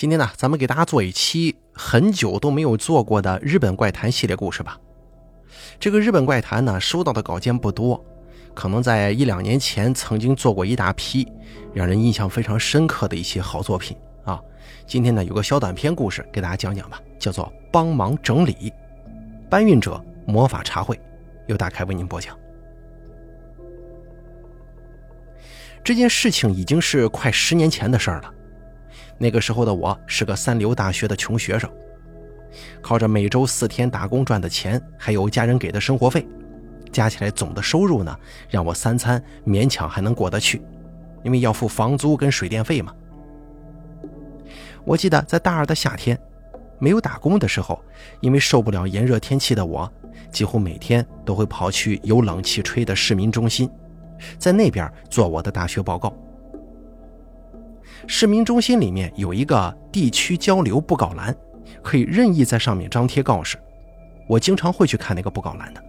今天呢，咱们给大家做一期很久都没有做过的日本怪谈系列故事吧。这个日本怪谈呢，收到的稿件不多，可能在一两年前曾经做过一大批让人印象非常深刻的一些好作品啊。今天呢，有个小短篇故事给大家讲讲吧，叫做《帮忙整理》，搬运者魔法茶会，由大开为您播讲。这件事情已经是快十年前的事儿了。那个时候的我是个三流大学的穷学生，靠着每周四天打工赚的钱，还有家人给的生活费，加起来总的收入呢，让我三餐勉强还能过得去，因为要付房租跟水电费嘛。我记得在大二的夏天，没有打工的时候，因为受不了炎热天气的我，几乎每天都会跑去有冷气吹的市民中心，在那边做我的大学报告。市民中心里面有一个地区交流布告栏，可以任意在上面张贴告示。我经常会去看那个布告栏的，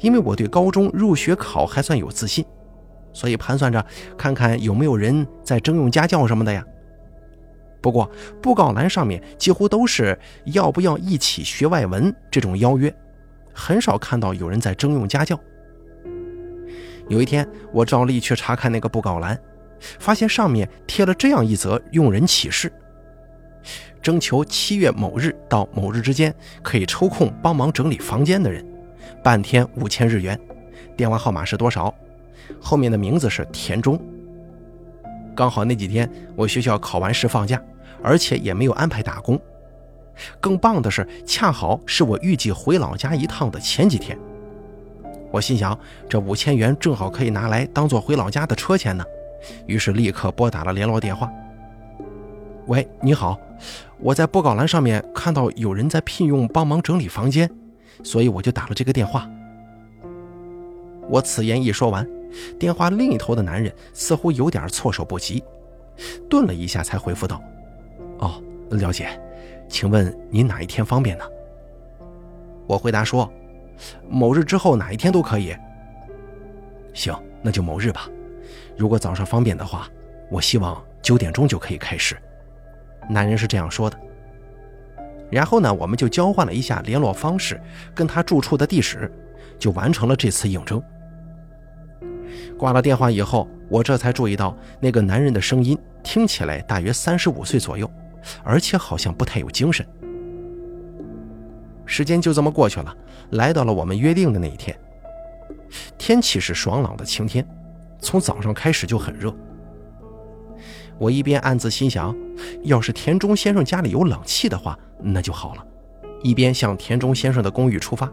因为我对高中入学考还算有自信，所以盘算着看看有没有人在征用家教什么的呀。不过布告栏上面几乎都是要不要一起学外文这种邀约，很少看到有人在征用家教。有一天，我照例去查看那个布告栏。发现上面贴了这样一则用人启事：征求七月某日到某日之间可以抽空帮忙整理房间的人，半天五千日元，电话号码是多少？后面的名字是田中。刚好那几天我学校考完试放假，而且也没有安排打工。更棒的是，恰好是我预计回老家一趟的前几天。我心想，这五千元正好可以拿来当做回老家的车钱呢。于是立刻拨打了联络电话。喂，你好，我在布告栏上面看到有人在聘用帮忙整理房间，所以我就打了这个电话。我此言一说完，电话另一头的男人似乎有点措手不及，顿了一下才回复道：“哦，了解，请问您哪一天方便呢？”我回答说：“某日之后哪一天都可以。”行，那就某日吧。如果早上方便的话，我希望九点钟就可以开始。男人是这样说的。然后呢，我们就交换了一下联络方式，跟他住处的地址，就完成了这次应征。挂了电话以后，我这才注意到那个男人的声音听起来大约三十五岁左右，而且好像不太有精神。时间就这么过去了，来到了我们约定的那一天。天气是爽朗的晴天。从早上开始就很热，我一边暗自心想，要是田中先生家里有冷气的话，那就好了，一边向田中先生的公寓出发。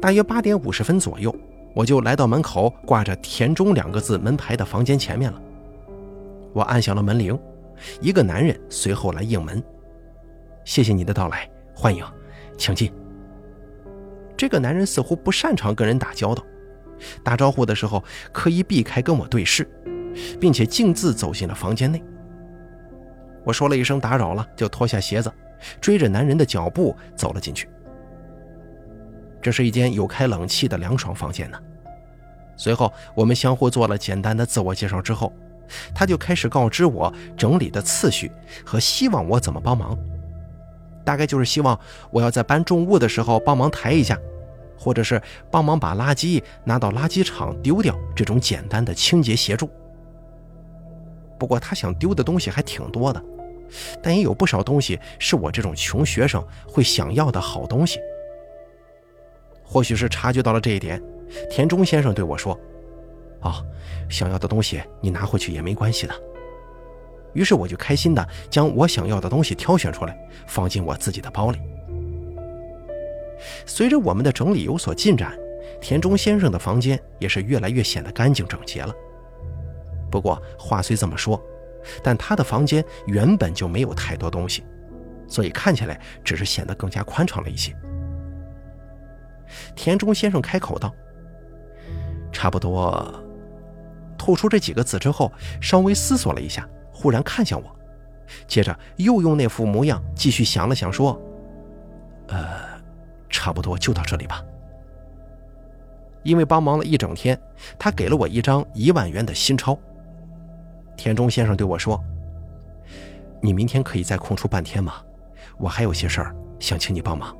大约八点五十分左右，我就来到门口挂着“田中”两个字门牌的房间前面了。我按响了门铃，一个男人随后来应门：“谢谢你的到来，欢迎，请进。”这个男人似乎不擅长跟人打交道。打招呼的时候，刻意避开跟我对视，并且径自走进了房间内。我说了一声打扰了，就脱下鞋子，追着男人的脚步走了进去。这是一间有开冷气的凉爽房间呢。随后，我们相互做了简单的自我介绍之后，他就开始告知我整理的次序和希望我怎么帮忙。大概就是希望我要在搬重物的时候帮忙抬一下。或者是帮忙把垃圾拿到垃圾场丢掉，这种简单的清洁协助。不过他想丢的东西还挺多的，但也有不少东西是我这种穷学生会想要的好东西。或许是察觉到了这一点，田中先生对我说：“啊，想要的东西你拿回去也没关系的。”于是我就开心的将我想要的东西挑选出来，放进我自己的包里。随着我们的整理有所进展，田中先生的房间也是越来越显得干净整洁了。不过话虽这么说，但他的房间原本就没有太多东西，所以看起来只是显得更加宽敞了一些。田中先生开口道：“差不多。”吐出这几个字之后，稍微思索了一下，忽然看向我，接着又用那副模样继续想了想，说：“呃。”差不多就到这里吧。因为帮忙了一整天，他给了我一张一万元的新钞。田中先生对我说：“你明天可以再空出半天吗？我还有些事儿想请你帮忙。”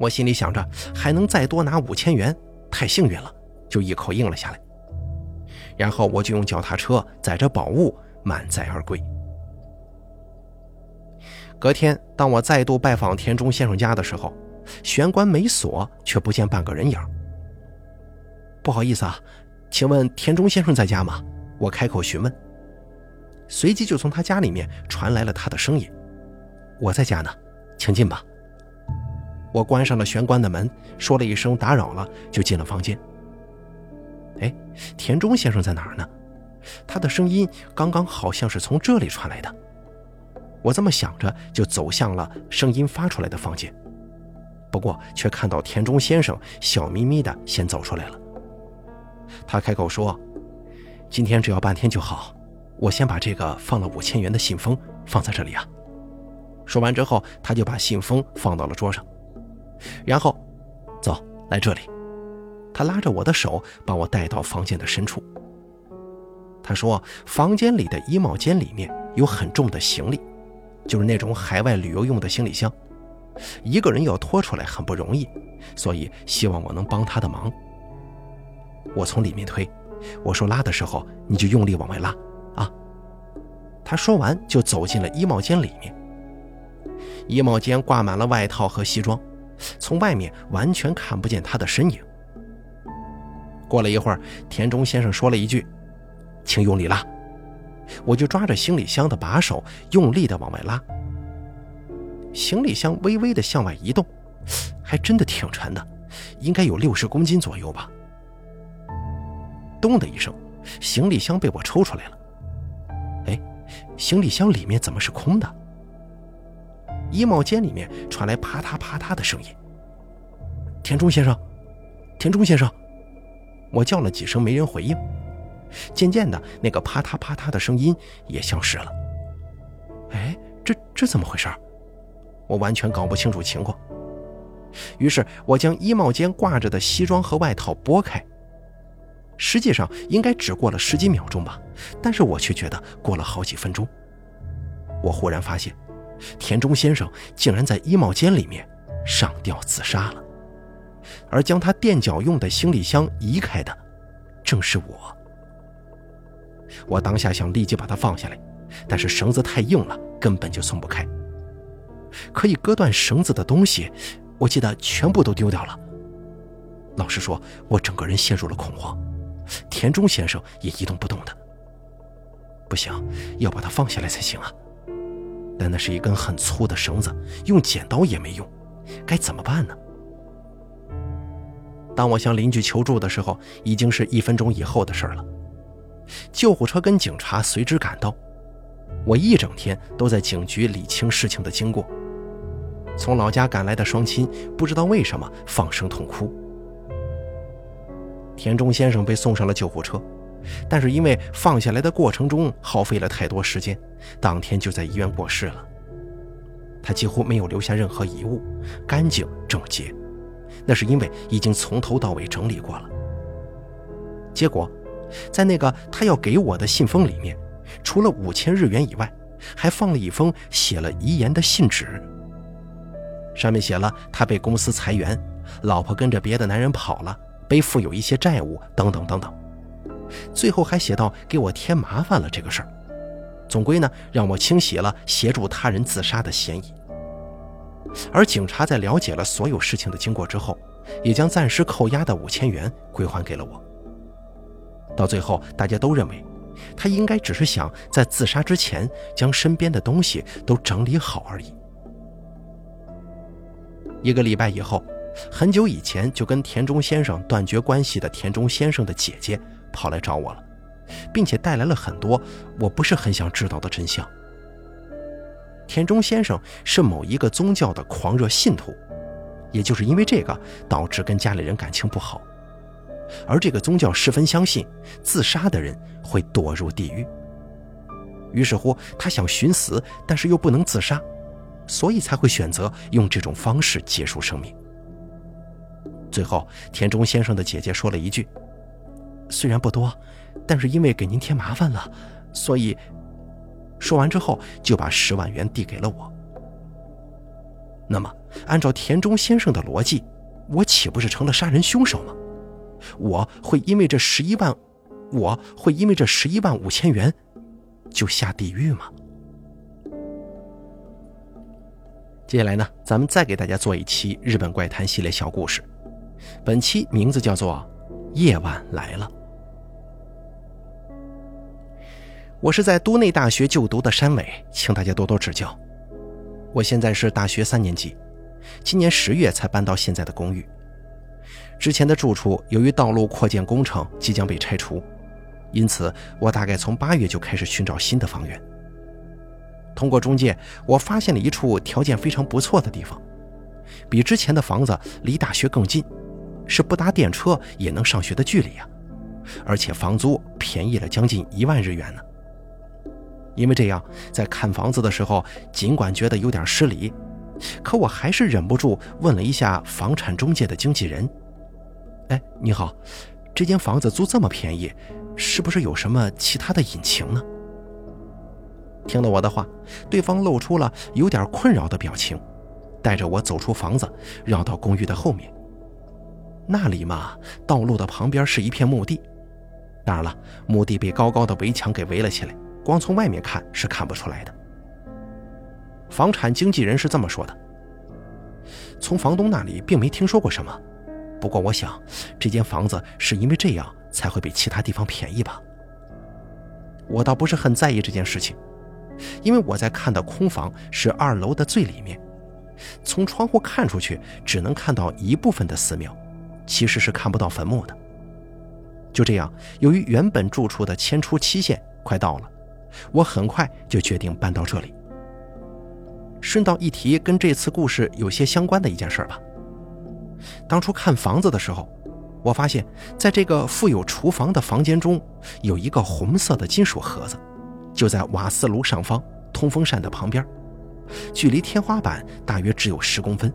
我心里想着，还能再多拿五千元，太幸运了，就一口应了下来。然后我就用脚踏车载着宝物满载而归。隔天，当我再度拜访田中先生家的时候，玄关没锁，却不见半个人影。不好意思啊，请问田中先生在家吗？我开口询问。随即就从他家里面传来了他的声音：“我在家呢，请进吧。”我关上了玄关的门，说了一声“打扰了”，就进了房间。哎，田中先生在哪儿呢？他的声音刚刚好像是从这里传来的。我这么想着，就走向了声音发出来的房间。不过，却看到田中先生笑眯眯的先走出来了。他开口说：“今天只要半天就好，我先把这个放了五千元的信封放在这里啊。”说完之后，他就把信封放到了桌上，然后，走来这里。他拉着我的手，把我带到房间的深处。他说：“房间里的衣帽间里面有很重的行李，就是那种海外旅游用的行李箱，一个人要拖出来很不容易，所以希望我能帮他的忙。”我从里面推，我说：“拉的时候你就用力往外拉，啊！”他说完就走进了衣帽间里面。衣帽间挂满了外套和西装，从外面完全看不见他的身影。过了一会儿，田中先生说了一句：“请用力拉。”我就抓着行李箱的把手，用力的往外拉。行李箱微微的向外移动，还真的挺沉的，应该有六十公斤左右吧。咚的一声，行李箱被我抽出来了。哎，行李箱里面怎么是空的？衣帽间里面传来啪嗒啪嗒的声音。田中先生，田中先生。我叫了几声，没人回应。渐渐的，那个啪嗒啪嗒的声音也消失了。哎，这这怎么回事？我完全搞不清楚情况。于是我将衣帽间挂着的西装和外套拨开。实际上应该只过了十几秒钟吧，但是我却觉得过了好几分钟。我忽然发现，田中先生竟然在衣帽间里面上吊自杀了。而将他垫脚用的行李箱移开的，正是我。我当下想立即把它放下来，但是绳子太硬了，根本就松不开。可以割断绳子的东西，我记得全部都丢掉了。老实说，我整个人陷入了恐慌。田中先生也一动不动的。不行，要把它放下来才行啊！但那是一根很粗的绳子，用剪刀也没用，该怎么办呢？当我向邻居求助的时候，已经是一分钟以后的事了。救护车跟警察随之赶到，我一整天都在警局理清事情的经过。从老家赶来的双亲不知道为什么放声痛哭。田中先生被送上了救护车，但是因为放下来的过程中耗费了太多时间，当天就在医院过世了。他几乎没有留下任何遗物，干净整洁。那是因为已经从头到尾整理过了。结果，在那个他要给我的信封里面，除了五千日元以外，还放了一封写了遗言的信纸。上面写了他被公司裁员，老婆跟着别的男人跑了，背负有一些债务等等等等。最后还写到给我添麻烦了这个事儿，总归呢让我清洗了协助他人自杀的嫌疑。而警察在了解了所有事情的经过之后，也将暂时扣押的五千元归还给了我。到最后，大家都认为，他应该只是想在自杀之前将身边的东西都整理好而已。一个礼拜以后，很久以前就跟田中先生断绝关系的田中先生的姐姐跑来找我了，并且带来了很多我不是很想知道的真相。田中先生是某一个宗教的狂热信徒，也就是因为这个导致跟家里人感情不好，而这个宗教十分相信自杀的人会堕入地狱。于是乎，他想寻死，但是又不能自杀，所以才会选择用这种方式结束生命。最后，田中先生的姐姐说了一句：“虽然不多，但是因为给您添麻烦了，所以……”说完之后就把十万元递给了我。那么，按照田中先生的逻辑，我岂不是成了杀人凶手吗？我会因为这十一万，我会因为这十一万五千元，就下地狱吗？接下来呢，咱们再给大家做一期日本怪谈系列小故事，本期名字叫做《夜晚来了》。我是在都内大学就读的山尾，请大家多多指教。我现在是大学三年级，今年十月才搬到现在的公寓。之前的住处由于道路扩建工程即将被拆除，因此我大概从八月就开始寻找新的房源。通过中介，我发现了一处条件非常不错的地方，比之前的房子离大学更近，是不搭电车也能上学的距离啊！而且房租便宜了将近一万日元呢。因为这样，在看房子的时候，尽管觉得有点失礼，可我还是忍不住问了一下房产中介的经纪人：“哎，你好，这间房子租这么便宜，是不是有什么其他的隐情呢？”听了我的话，对方露出了有点困扰的表情，带着我走出房子，绕到公寓的后面。那里嘛，道路的旁边是一片墓地，当然了，墓地被高高的围墙给围了起来，光从外面看是看不出来的。房产经纪人是这么说的：从房东那里并没听说过什么，不过我想，这间房子是因为这样才会比其他地方便宜吧。我倒不是很在意这件事情。因为我在看的空房是二楼的最里面，从窗户看出去只能看到一部分的寺庙，其实是看不到坟墓的。就这样，由于原本住处的迁出期限快到了，我很快就决定搬到这里。顺道一提，跟这次故事有些相关的一件事吧。当初看房子的时候，我发现在这个附有厨房的房间中，有一个红色的金属盒子。就在瓦斯炉上方，通风扇的旁边，距离天花板大约只有十公分，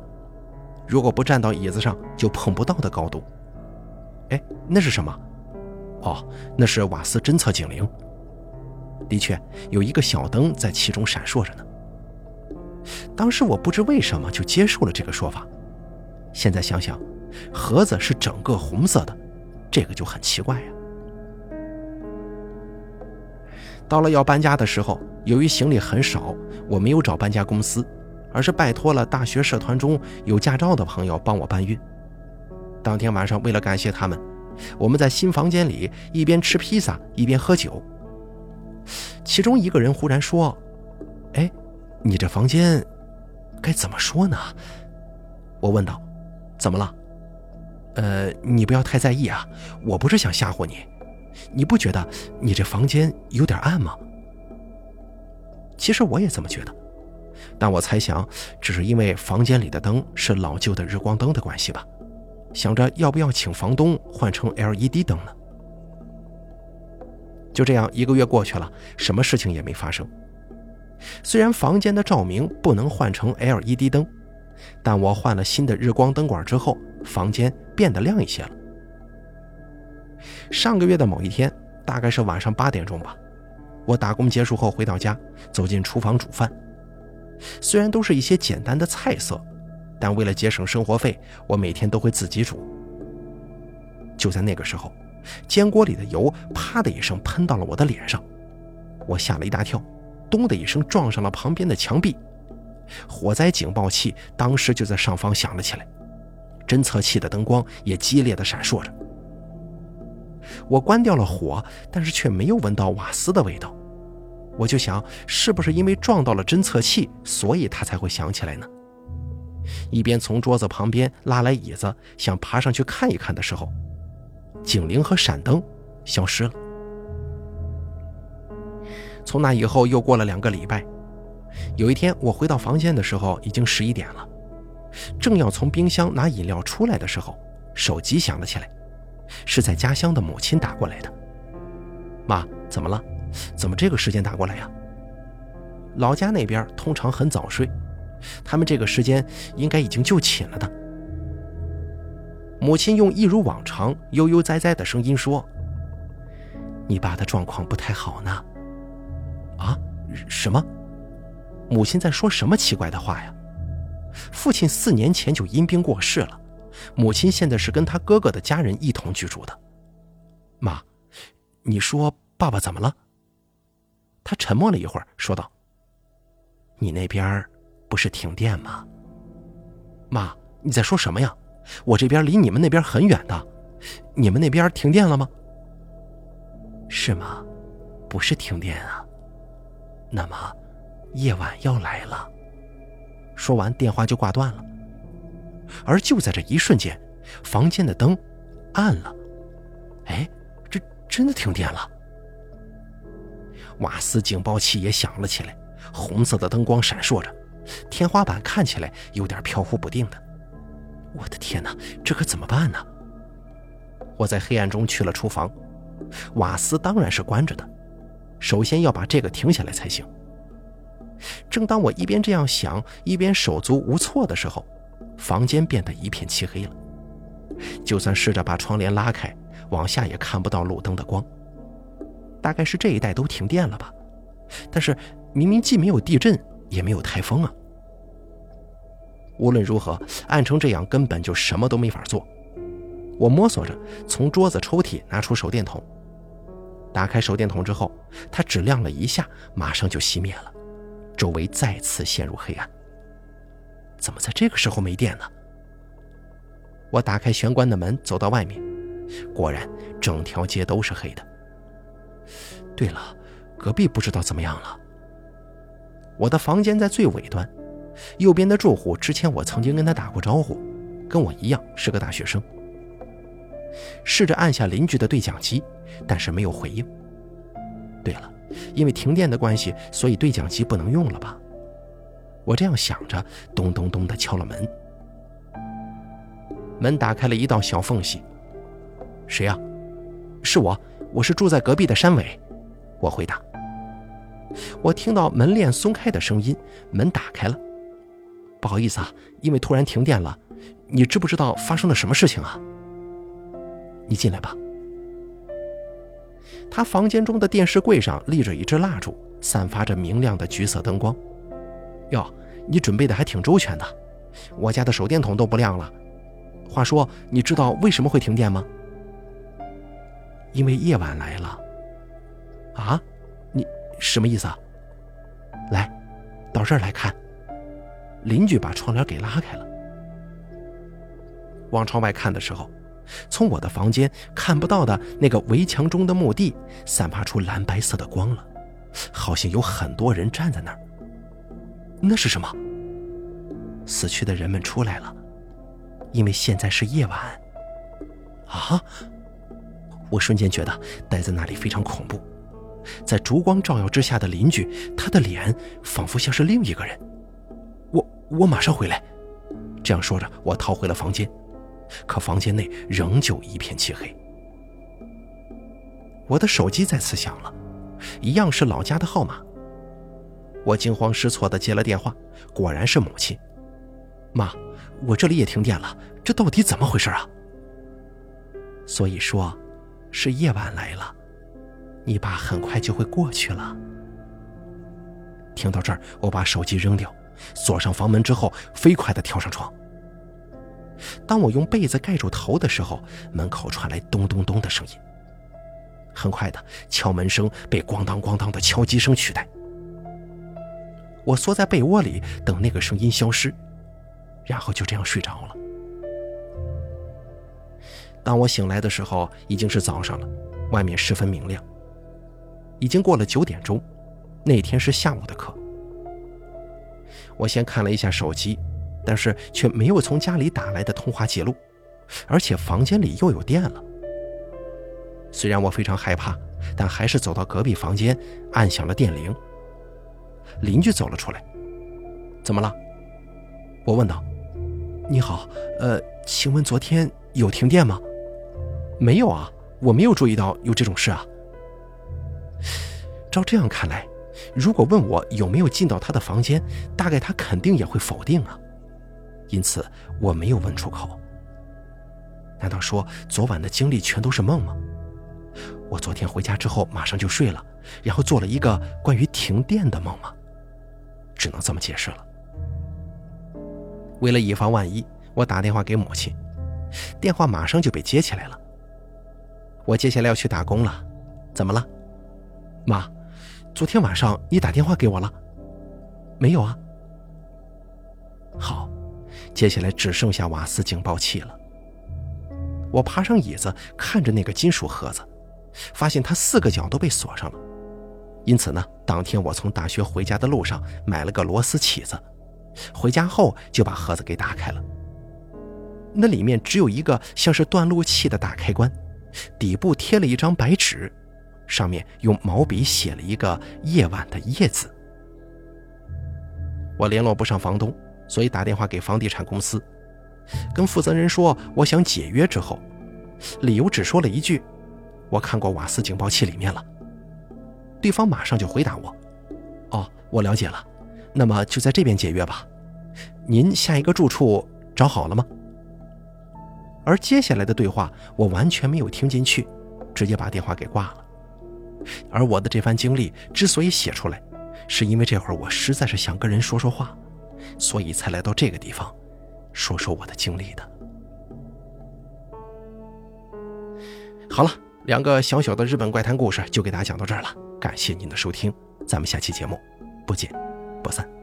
如果不站到椅子上就碰不到的高度。哎，那是什么？哦，那是瓦斯侦测警铃。的确，有一个小灯在其中闪烁着呢。当时我不知为什么就接受了这个说法，现在想想，盒子是整个红色的，这个就很奇怪呀。到了要搬家的时候，由于行李很少，我没有找搬家公司，而是拜托了大学社团中有驾照的朋友帮我搬运。当天晚上，为了感谢他们，我们在新房间里一边吃披萨一边喝酒。其中一个人忽然说：“哎，你这房间该怎么说呢？”我问道：“怎么了？”“呃，你不要太在意啊，我不是想吓唬你。”你不觉得你这房间有点暗吗？其实我也这么觉得，但我猜想，只是因为房间里的灯是老旧的日光灯的关系吧。想着要不要请房东换成 LED 灯呢？就这样，一个月过去了，什么事情也没发生。虽然房间的照明不能换成 LED 灯，但我换了新的日光灯管之后，房间变得亮一些了。上个月的某一天，大概是晚上八点钟吧，我打工结束后回到家，走进厨房煮饭。虽然都是一些简单的菜色，但为了节省生活费，我每天都会自己煮。就在那个时候，煎锅里的油啪的一声喷到了我的脸上，我吓了一大跳，咚的一声撞上了旁边的墙壁。火灾警报器当时就在上方响了起来，侦测器的灯光也激烈的闪烁着。我关掉了火，但是却没有闻到瓦斯的味道。我就想，是不是因为撞到了侦测器，所以它才会响起来呢？一边从桌子旁边拉来椅子，想爬上去看一看的时候，警铃和闪灯消失了。从那以后又过了两个礼拜，有一天我回到房间的时候，已经十一点了，正要从冰箱拿饮料出来的时候，手机响了起来。是在家乡的母亲打过来的。妈，怎么了？怎么这个时间打过来呀？老家那边通常很早睡，他们这个时间应该已经就寝了的。母亲用一如往常悠悠哉哉的声音说：“你爸的状况不太好呢。”啊，什么？母亲在说什么奇怪的话呀？父亲四年前就因病过世了，母亲现在是跟他哥哥的家人一同居住的。妈，你说爸爸怎么了？他沉默了一会儿，说道：“你那边不是停电吗？”妈，你在说什么呀？我这边离你们那边很远的，你们那边停电了吗？是吗？不是停电啊。那么，夜晚要来了。说完，电话就挂断了。而就在这一瞬间，房间的灯暗了。哎，这真的停电了！瓦斯警报器也响了起来，红色的灯光闪烁着，天花板看起来有点飘忽不定的。我的天哪，这可怎么办呢？我在黑暗中去了厨房，瓦斯当然是关着的，首先要把这个停下来才行。正当我一边这样想，一边手足无措的时候，房间变得一片漆黑了。就算试着把窗帘拉开，往下也看不到路灯的光。大概是这一带都停电了吧？但是明明既没有地震，也没有台风啊。无论如何，暗成这样根本就什么都没法做。我摸索着从桌子抽屉拿出手电筒，打开手电筒之后，它只亮了一下，马上就熄灭了。周围再次陷入黑暗。怎么在这个时候没电呢？我打开玄关的门，走到外面，果然整条街都是黑的。对了，隔壁不知道怎么样了。我的房间在最尾端，右边的住户之前我曾经跟他打过招呼，跟我一样是个大学生。试着按下邻居的对讲机，但是没有回应。对了。因为停电的关系，所以对讲机不能用了吧？我这样想着，咚咚咚的敲了门。门打开了一道小缝隙。谁呀？是我，我是住在隔壁的山尾。我回答。我听到门链松开的声音，门打开了。不好意思啊，因为突然停电了。你知不知道发生了什么事情啊？你进来吧。他房间中的电视柜上立着一支蜡烛，散发着明亮的橘色灯光。哟，你准备的还挺周全的，我家的手电筒都不亮了。话说，你知道为什么会停电吗？因为夜晚来了。啊？你什么意思啊？来，到这儿来看。邻居把窗帘给拉开了。往窗外看的时候。从我的房间看不到的那个围墙中的墓地，散发出蓝白色的光了，好像有很多人站在那儿。那是什么？死去的人们出来了，因为现在是夜晚。啊！我瞬间觉得待在那里非常恐怖，在烛光照耀之下的邻居，他的脸仿佛像是另一个人。我我马上回来。这样说着，我逃回了房间。可房间内仍旧一片漆黑。我的手机再次响了，一样是老家的号码。我惊慌失措地接了电话，果然是母亲。妈，我这里也停电了，这到底怎么回事啊？所以说，是夜晚来了，你爸很快就会过去了。听到这儿，我把手机扔掉，锁上房门之后，飞快地跳上床。当我用被子盖住头的时候，门口传来咚咚咚的声音。很快的，敲门声被咣当咣当的敲击声取代。我缩在被窝里等那个声音消失，然后就这样睡着了。当我醒来的时候，已经是早上了，外面十分明亮。已经过了九点钟，那天是下午的课。我先看了一下手机。但是却没有从家里打来的通话记录，而且房间里又有电了。虽然我非常害怕，但还是走到隔壁房间，按响了电铃。邻居走了出来。怎么了？我问道。你好，呃，请问昨天有停电吗？没有啊，我没有注意到有这种事啊。照这样看来，如果问我有没有进到他的房间，大概他肯定也会否定啊。因此，我没有问出口。难道说昨晚的经历全都是梦吗？我昨天回家之后马上就睡了，然后做了一个关于停电的梦吗？只能这么解释了。为了以防万一，我打电话给母亲，电话马上就被接起来了。我接下来要去打工了，怎么了？妈，昨天晚上你打电话给我了？没有啊。好，接下来只剩下瓦斯警报器了。我爬上椅子，看着那个金属盒子，发现它四个角都被锁上了。因此呢，当天我从大学回家的路上买了个螺丝起子，回家后就把盒子给打开了。那里面只有一个像是断路器的大开关，底部贴了一张白纸，上面用毛笔写了一个“夜晚”的“夜”字。我联络不上房东，所以打电话给房地产公司。跟负责人说我想解约之后，理由只说了一句：“我看过瓦斯警报器里面了。”对方马上就回答我：“哦，我了解了，那么就在这边解约吧。您下一个住处找好了吗？”而接下来的对话我完全没有听进去，直接把电话给挂了。而我的这番经历之所以写出来，是因为这会儿我实在是想跟人说说话，所以才来到这个地方。说说我的经历的。好了，两个小小的日本怪谈故事就给大家讲到这儿了，感谢您的收听，咱们下期节目不见不散。